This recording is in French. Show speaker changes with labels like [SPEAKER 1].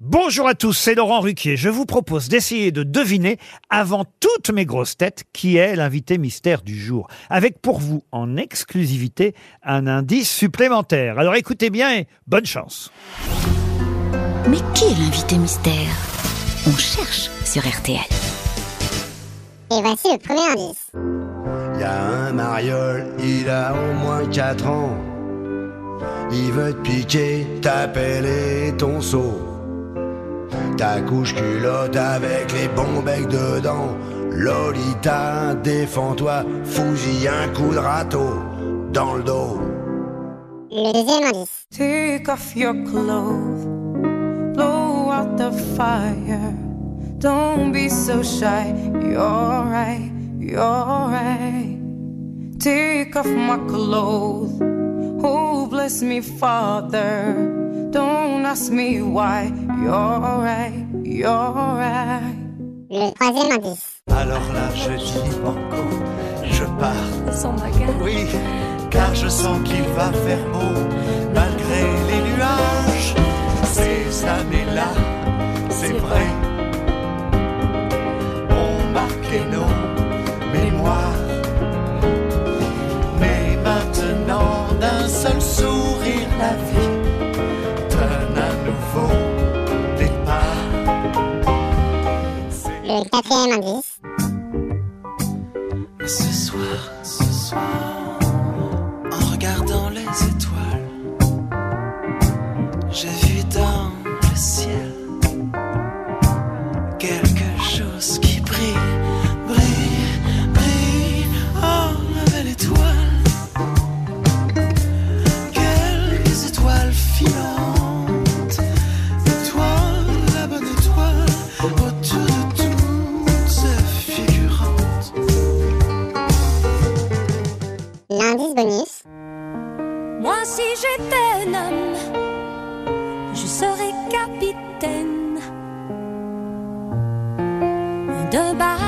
[SPEAKER 1] Bonjour à tous, c'est Laurent Ruquier. Je vous propose d'essayer de deviner, avant toutes mes grosses têtes, qui est l'invité mystère du jour. Avec pour vous, en exclusivité, un indice supplémentaire. Alors écoutez bien et bonne chance.
[SPEAKER 2] Mais qui est l'invité mystère? On cherche sur RTL.
[SPEAKER 3] Et voici le premier indice.
[SPEAKER 4] Y a un mariole, il a au moins 4 ans. Il veut te piquer, t'appeler ton seau. Ta couche culotte avec les bons becs dedans. Lolita, défends-toi, fouille un coup de râteau dans le dos.
[SPEAKER 3] Le deuxième indice.
[SPEAKER 5] Take off your clothes, blow out the fire. Don't be so shy, you're right, you're right. Take off my clothes, oh bless me, Father. Don't ask me why, you're right, you're right.
[SPEAKER 3] Le troisième indice.
[SPEAKER 6] Alors là, je dis banco, je pars.
[SPEAKER 5] Sans bagarre.
[SPEAKER 6] Oui, car je sens qu'il va faire beau, malgré les nuages. Ces années-là, c'est vrai, ont
[SPEAKER 3] Le quatrième indice.
[SPEAKER 6] Ce soir, ce soir,
[SPEAKER 7] Moi, si j'étais un homme, je serais capitaine d'un bateau